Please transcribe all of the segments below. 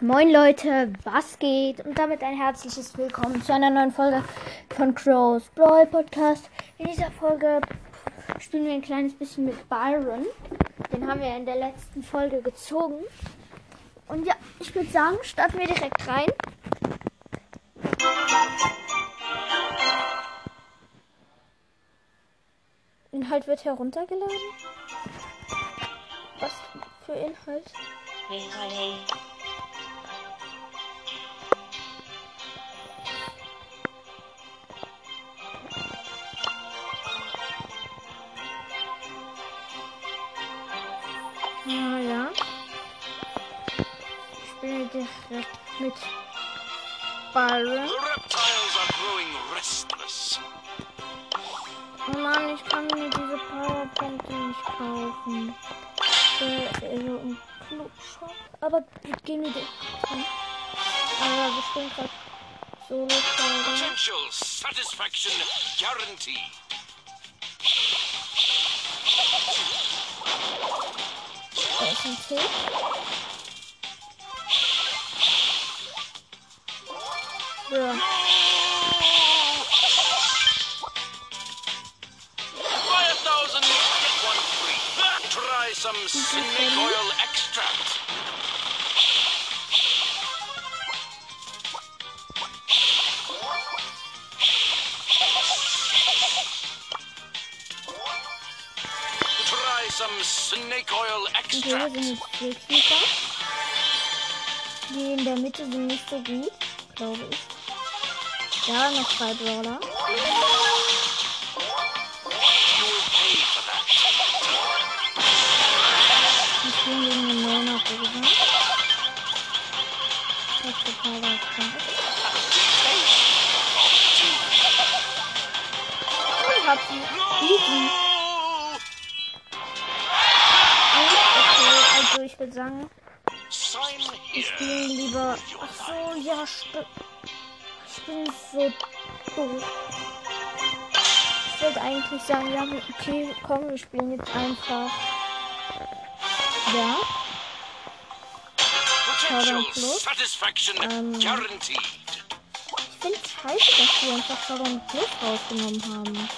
Moin Leute, was geht? Und damit ein herzliches Willkommen zu einer neuen Folge von Crows Brawl Podcast. In dieser Folge spielen wir ein kleines bisschen mit Byron. Den haben wir in der letzten Folge gezogen. Und ja, ich würde sagen, starten wir direkt rein. Inhalt wird heruntergeladen. Was für Inhalt? Direkt mit Byron. Oh Mann, ich kann mir diese Powerpunkte nicht kaufen. Äh, also im Clubshop. Aber gehen wir direkt hin. Aber spielen gerade Solo-Folge. Potential satisfaction guaranteed. Da ist ein Tick. Buy a thousand, get one free. Try some snake oil extract. Try some snake oil extract. Keeper. Die in der Mitte sind nicht so gut, glaube ich. Ja, noch zwei Brawler. Die spielen gegen den Neuner Rosa. Das ist total. Ich hab sie. Easy. Okay, also ich würde sagen, here. spielen lieber. Ach so, ja, stimmt. Ich bin so doof. Ich wollte eigentlich sagen, ja, okay, komm, wir spielen jetzt einfach. Ja, Potential Plus. satisfaction Ähm. guaranteed. ich finde es scheiße, dass wir einfach Shadow Plus rausgenommen haben.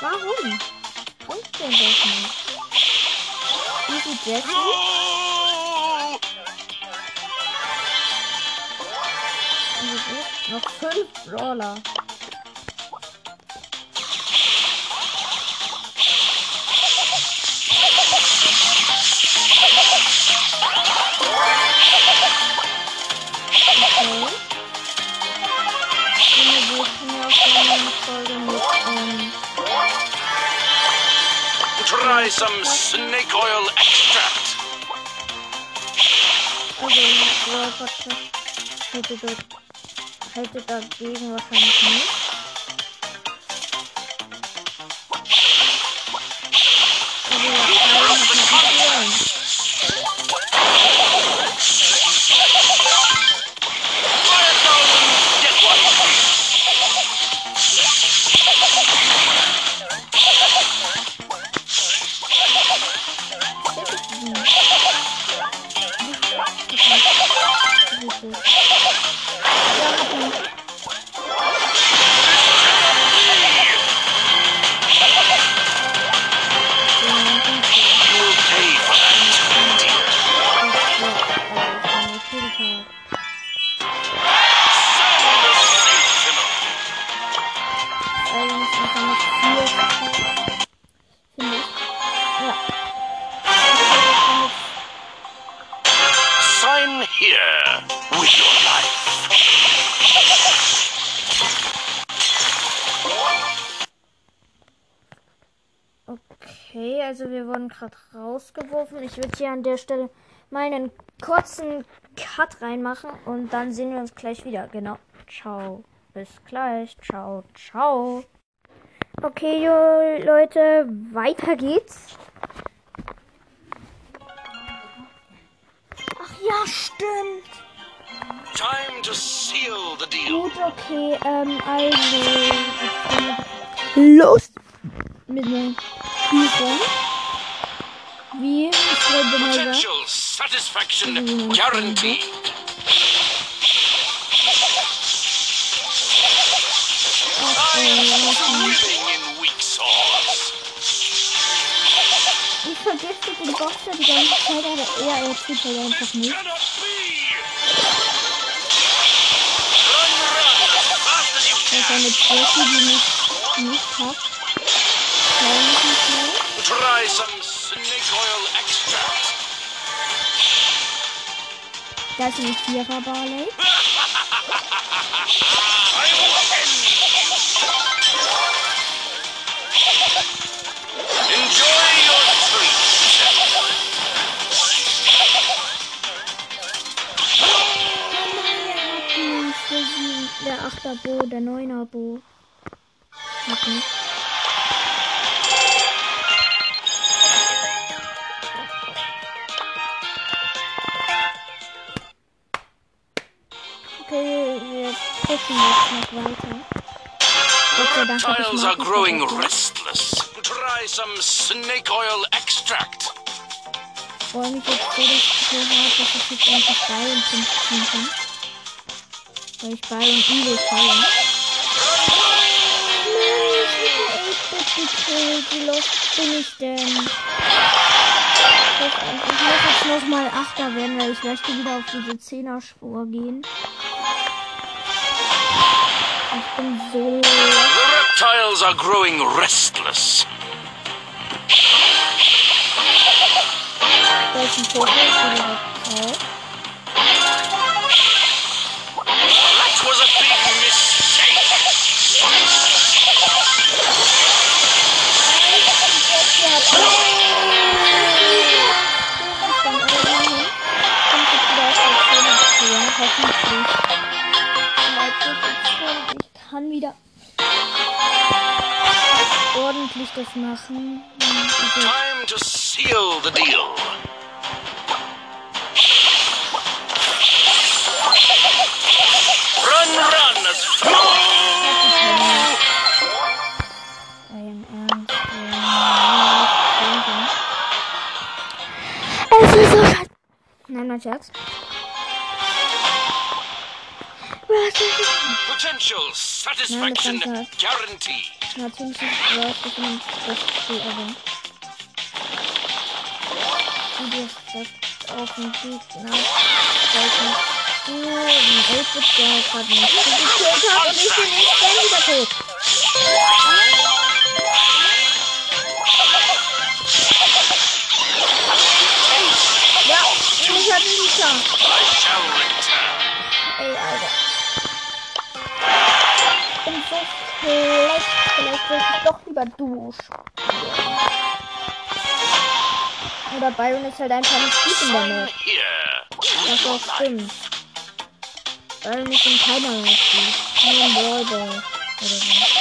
Warum? Bringt denn das nicht? Easy Jessie? Noch fünf Brawler. Okay. Junge, wo kann ja auch gerne eine Folge mit, ähm, Try some snake oil extract. also Brawl Hätte dagegen wahrscheinlich nicht. Gerade rausgeworfen. Ich würde hier an der Stelle mal einen kurzen Cut reinmachen und dann sehen wir uns gleich wieder. Genau. Ciao. Bis gleich. Ciao, ciao. Okay, jo, Leute, weiter geht's. Ach ja, stimmt. Time to seal the deal. Gut, okay, ähm, also. Los! Mit einer Prüfung. Wie? Ich wollte mal sagen. Potential satisfaction Mhm. guaranteed. Living in weak sauce. Ich vergifte den Boxer die ganze Zeit, aber er, er tut halt einfach nicht. Cannot be. Run, run as fast as you Das ist can. eine Jessie, die nicht, nicht hat. Schau mich nicht schnell. Try some Da ist ein Vierer Barley. Der Sieben- Der Achter Bo, der Neuner Bo. Hat nicht. Okay, pushen jetzt noch weiter. Gott sei Dank ich Reptiles are growing restless. Try some snake oil extract. Freue mich jetzt so, so hart, dass ich jetzt endlich Byron 15 kann. Weil ich übel ich bin 8-Bit gekillt. Wie lost bin ich denn? Ich muss jetzt nochmal Achter werden, weil ich möchte wieder auf diese 10er-Spur gehen. The reptiles are growing restless. Wieder ordentlich das machen. Also, Time to seal the deal. Run, run as. Es ist so scheiße. Nein, mein Schatz. potential satisfaction Nein, das guaranteed. Natürlich ist mein bestes Spiel ever. Video steckt auf den Gegner. Welchen du den 11 der gerade nicht gekillt hat und ich bin nicht dann wieder tot. Ja, ich hatte shall return. Ey, Alter. So schlecht. Vielleicht sollte ich doch lieber Duo spielen. Oder Byron ist halt einfach nicht gut in der Map. Was auch stimmt. Byron ist in keiner Map gut. Nur in Brawl Ball. Oder so.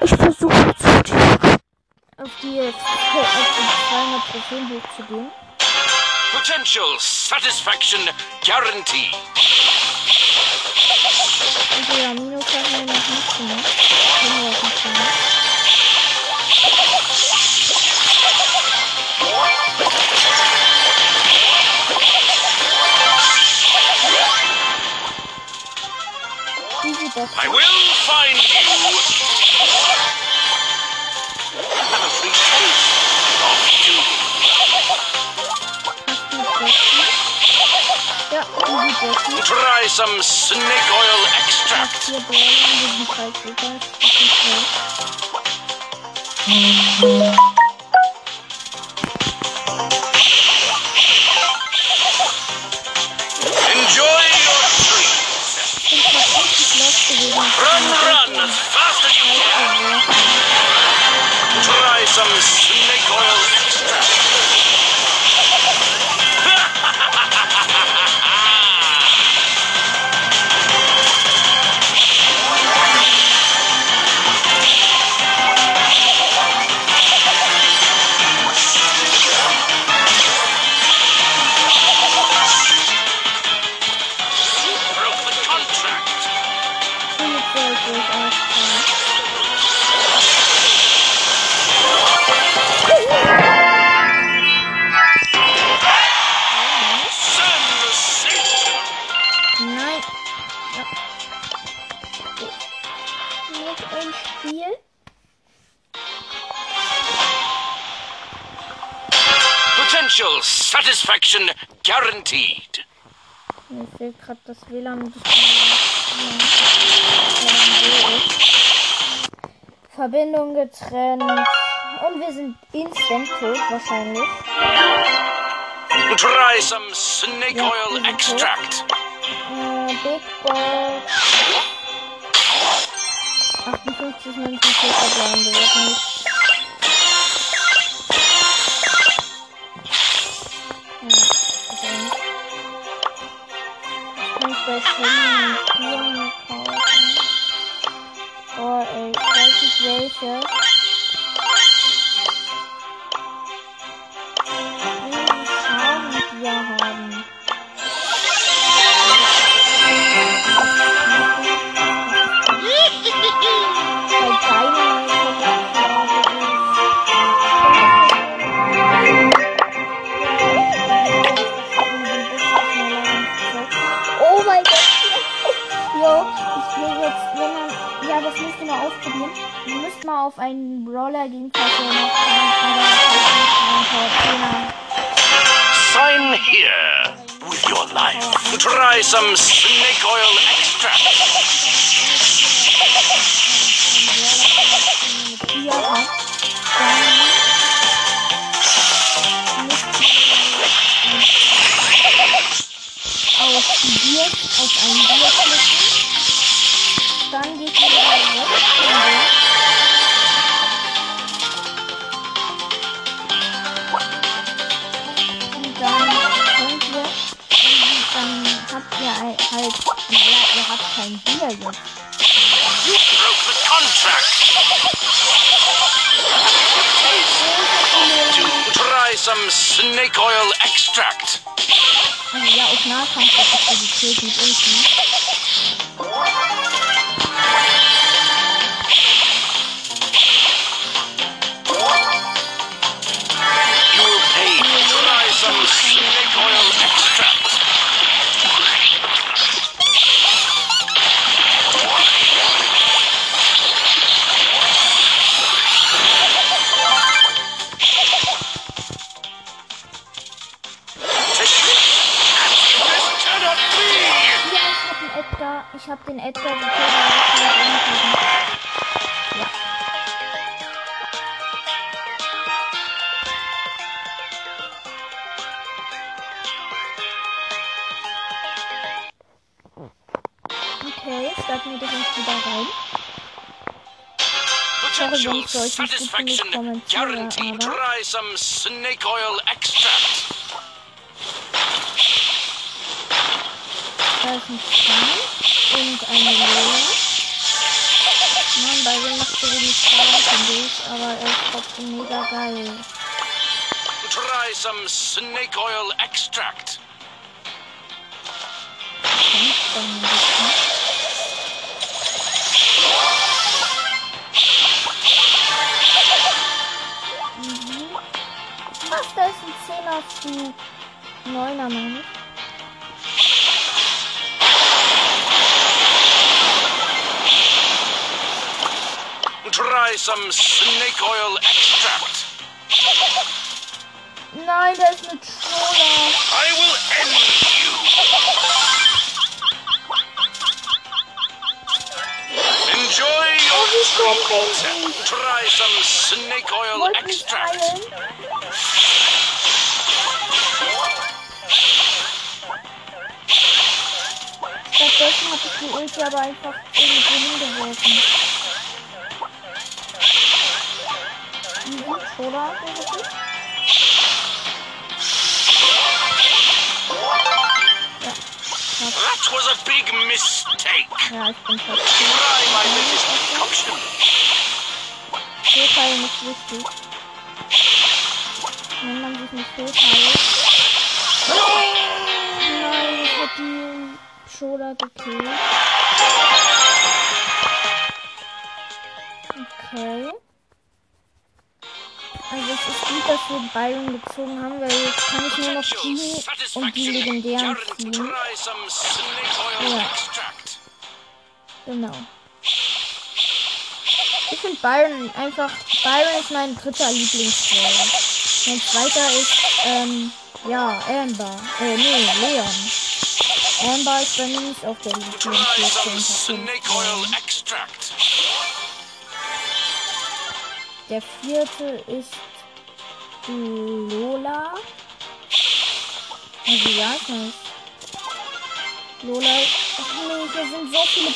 Ich versuche zu auf die, auf die 200 Trophäen hochzugehen. Potential satisfaction guaranteed. Und ja, Minus hat mir noch nicht gemacht. Können wir auch nicht das I will find you. Try Try some snake oil extract. Satisfaction guaranteed. Mir fehlt gerade das WLAN. ich. Verbindung getrennt. Und wir sind instant tot wahrscheinlich. Try some snake Ja, oil extract. Äh, Big Box. 58 Münzen für verbleiben. Wir werden nicht. Nicht Try some snake oil extract. Satisfaction guaranteed. Try some snake oil extract. Da ist ein Frank und eine Lola. Mann, bei dem macht so wenig Schaden, finde ich, aber er ist trotzdem mega geil. Try some snake oil extract. Kämpft dann ein Try some snake oil extract. Nein, da ist eine I will end you. Enjoy your treat. Try some snake oil extract. Stattdessen habe ich die Ulti aber einfach irgendwo hingeworfen. Easy, oder? Irgendwie? Ja, That was a big mistake. ja, ich bin fast. Fehlteilen ist wichtig. Wenn man sich nicht fehlteilt. Nein, ich hab die Schoda gekillt. Okay. Also es ist gut, dass wir Byron gezogen haben, weil jetzt kann ich nur noch die und die legendären ziehen. Ja. Genau. Ich finde Byron einfach. Byron ist mein dritter Lieblingsbrawler. Mein zweiter ist, ähm, ja, Amber. Äh, nee, Leon. Amber ist bei mir nicht auf der extract. Der vierte ist Lola. Also ja, ich weiß. Lola. Ach nee, hier sind so viele.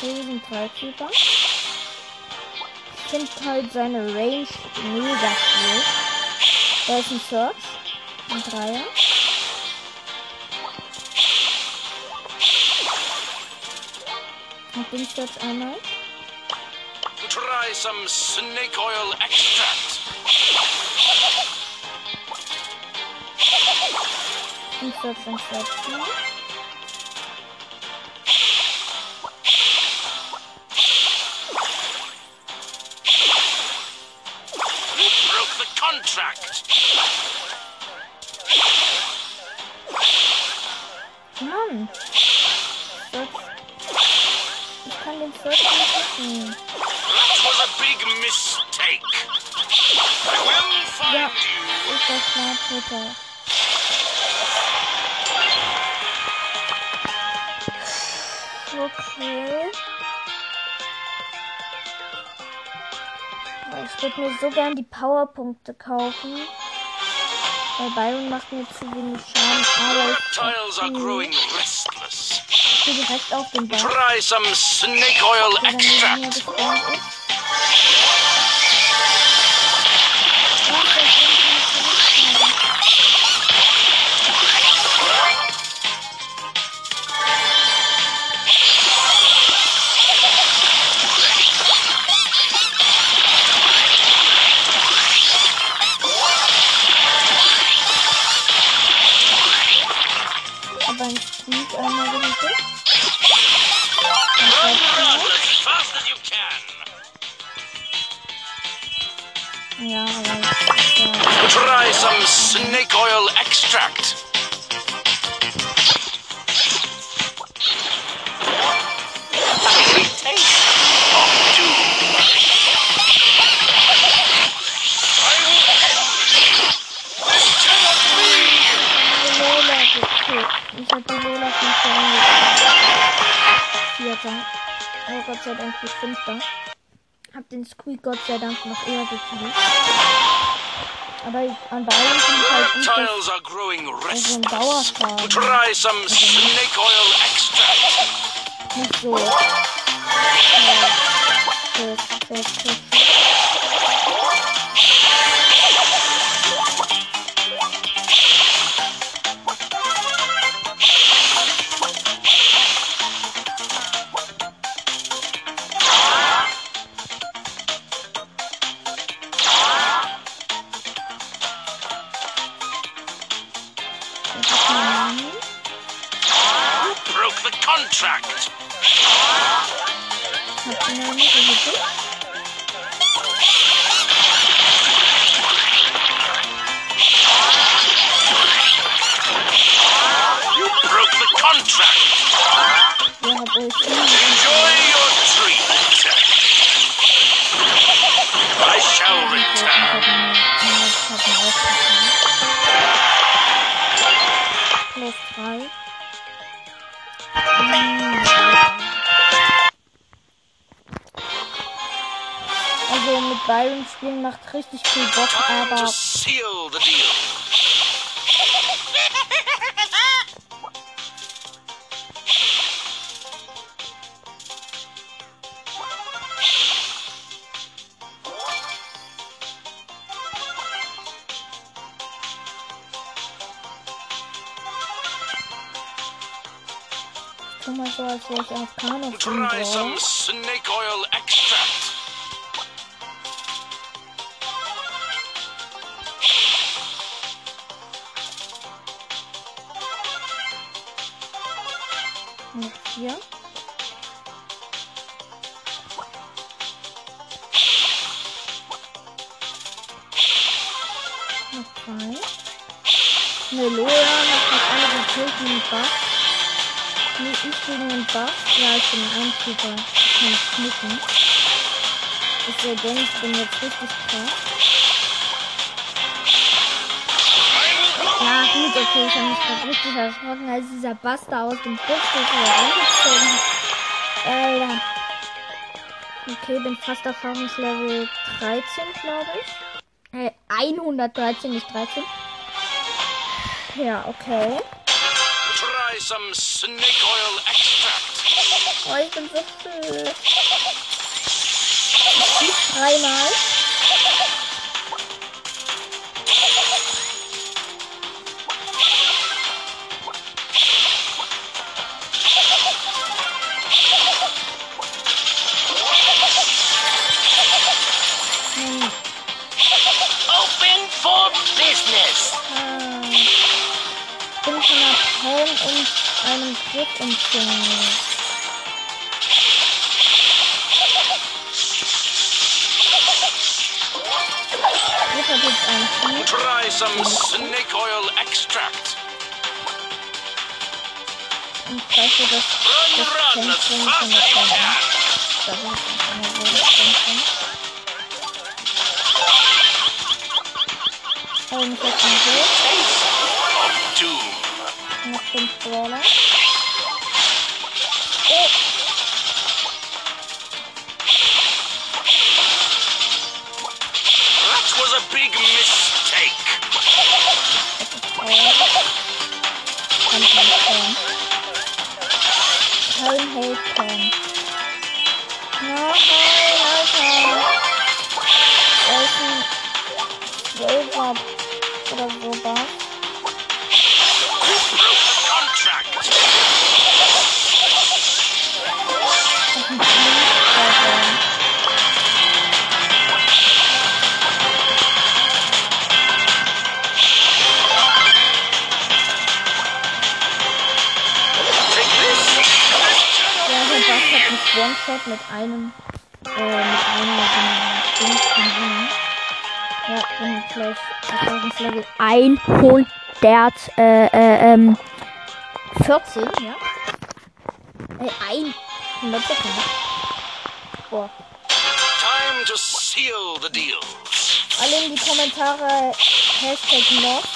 Hier sind drei Typen. Finde halt seine Range mega cool. Da ist ein Search. Ein Dreier. Hab den Search einmal. Try some snake oil extract. Ein Search, ein Search. The contract. Mann. Search. Ich kann den Search nicht mitnehmen. That was a big mistake. I will find Ja. you. Ist das klar, Twitter. Okay. Ich würde mir so gern die Powerpunkte kaufen. Weil Byron macht mir zu wenig Schaden, aber ich gehe direkt auf den Berg, Try some snake oil extract. Vierter. Oh Gott sei Dank bis fünfter. Hab den Squeak Gott sei Dank noch eher. Aber an beiden finde ich halt gut, dass Tiles are growing restless. Try some snake oil extract. nicht so. Ja, das, das, das. Das Byron spielen macht richtig viel Bock, aber to seal the deal. tu mal so, als wäre ich Try some snake oil extract. Meloja hat fast alle gekillt gegen den Buff. Nee, ich gegen den Buff. Ja, ich bin ein Einzieher. Ich kann knicken. Ich sehe denn, ich bin jetzt richtig krass. Ja, gut, okay, ich habe mich gerade richtig erschrocken, als dieser Buster aus dem Buschfeld reingezogen hat. Alter. Okay, bin fast Erfahrungslevel 13, glaube ich. Äh, 113, nicht 13. Ja, okay. Try some snake oil extract. Oh, ich bin so. Nicht dreimal. Einem Griff umzingelt. Jetzt hat jetzt ein Vieh. Try some snake oil extract. Und zeigt dir das, Run, das run as Zentrum fast von as der you Palm. can. Da ist eine Wohnzentrum. Habe mich jetzt mal hoch. Taste of doom. Noch fünf Kein Hellkorn. Nein, Alter. Da ist ein Zwölfer oder One-Shot mit einem, äh, mit einer Dings Ja, bin gleich Erfahrungslevel 100, äh, äh, ähm, 14, ja? Äh, 100 Sekunden. Boah. Time to seal the deal. Alle in die Kommentare Hashtag noch.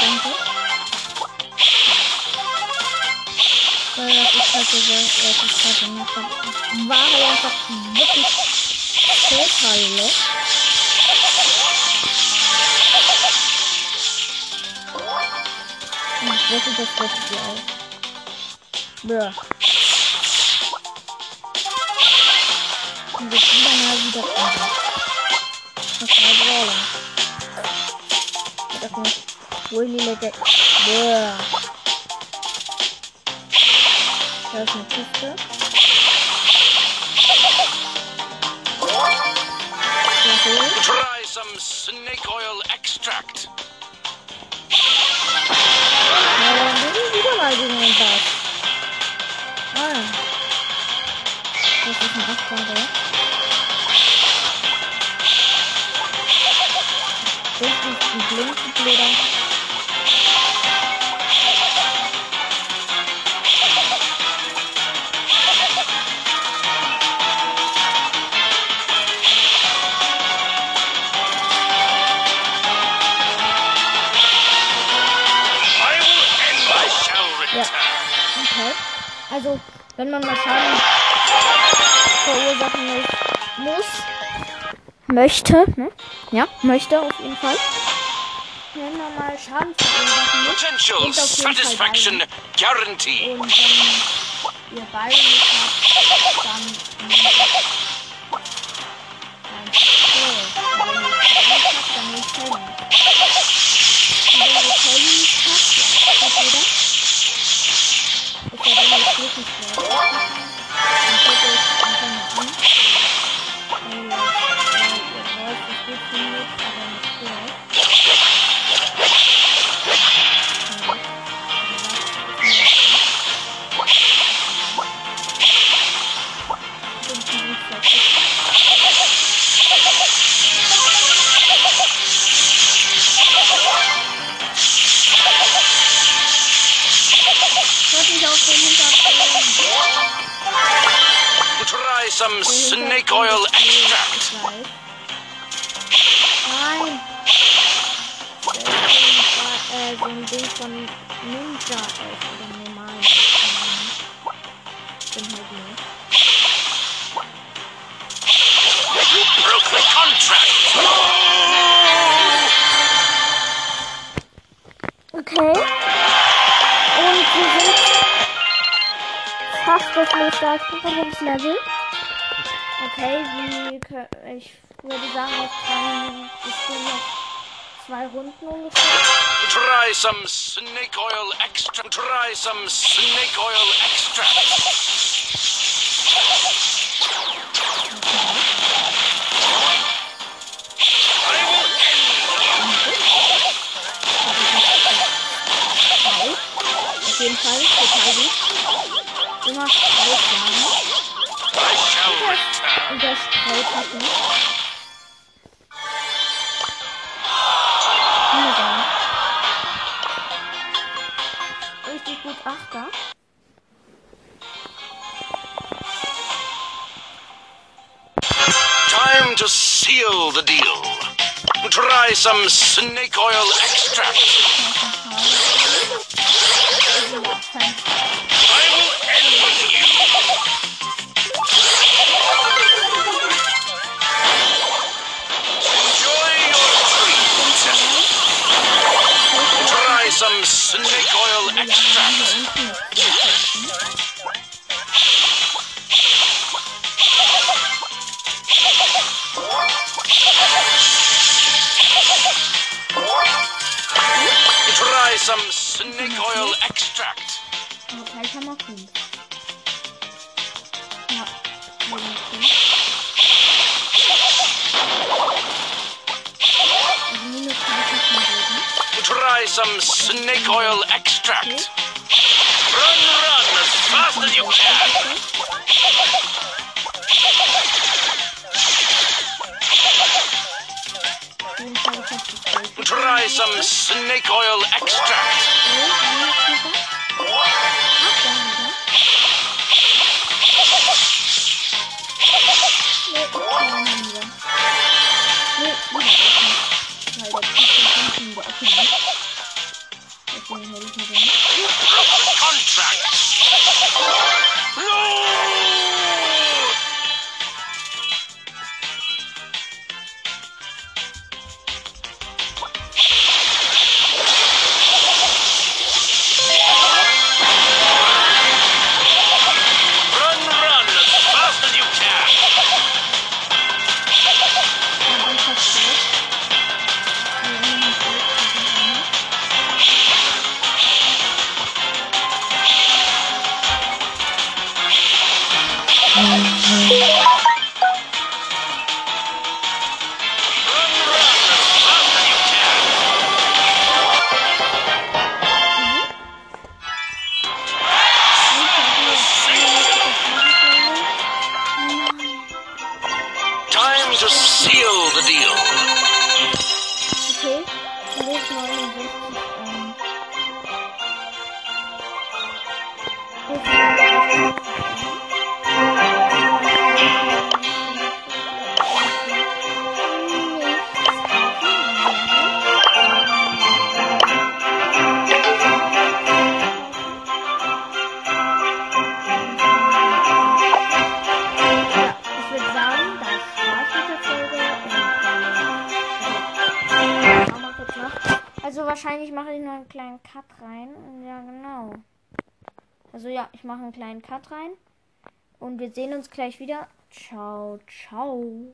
Danke. Weil das ist halt so, das ist halt so so- war halt einfach wirklich total los. Und ich wette, das wird sie auch. Bruh. Und jetzt wieder mal wieder. Das war Brawler. Das nicht. Willy Legend. Bruh. Da ist eine Kiste. Ja, cool. Try some snake oil extract. Ja, dann bin ich wieder mal gegen den Bug. Ah. Das ist ein Abfahrer. Das Also, wenn man mal Schaden verursachen muss, möchte, ne? Ja, möchte auf jeden Fall. Wenn man mal Schaden verursachen muss, Potential Satisfaction Guarantee. Und wenn ihr beide nicht habt, dann... als Publikumslevel. Okay, wie ich würde sagen, auf drei, ich bin noch zwei Runden ungefähr. Try some snake oil extra. Try some snake oil extra. Auf jeden Fall, total gut. Immer Play Richtig gut Achter. Time to seal the deal. Try some snake oil extract. some snake oil extract. Also ja, ich mache einen kleinen Cut rein. Und wir sehen uns gleich wieder. Ciao, ciao.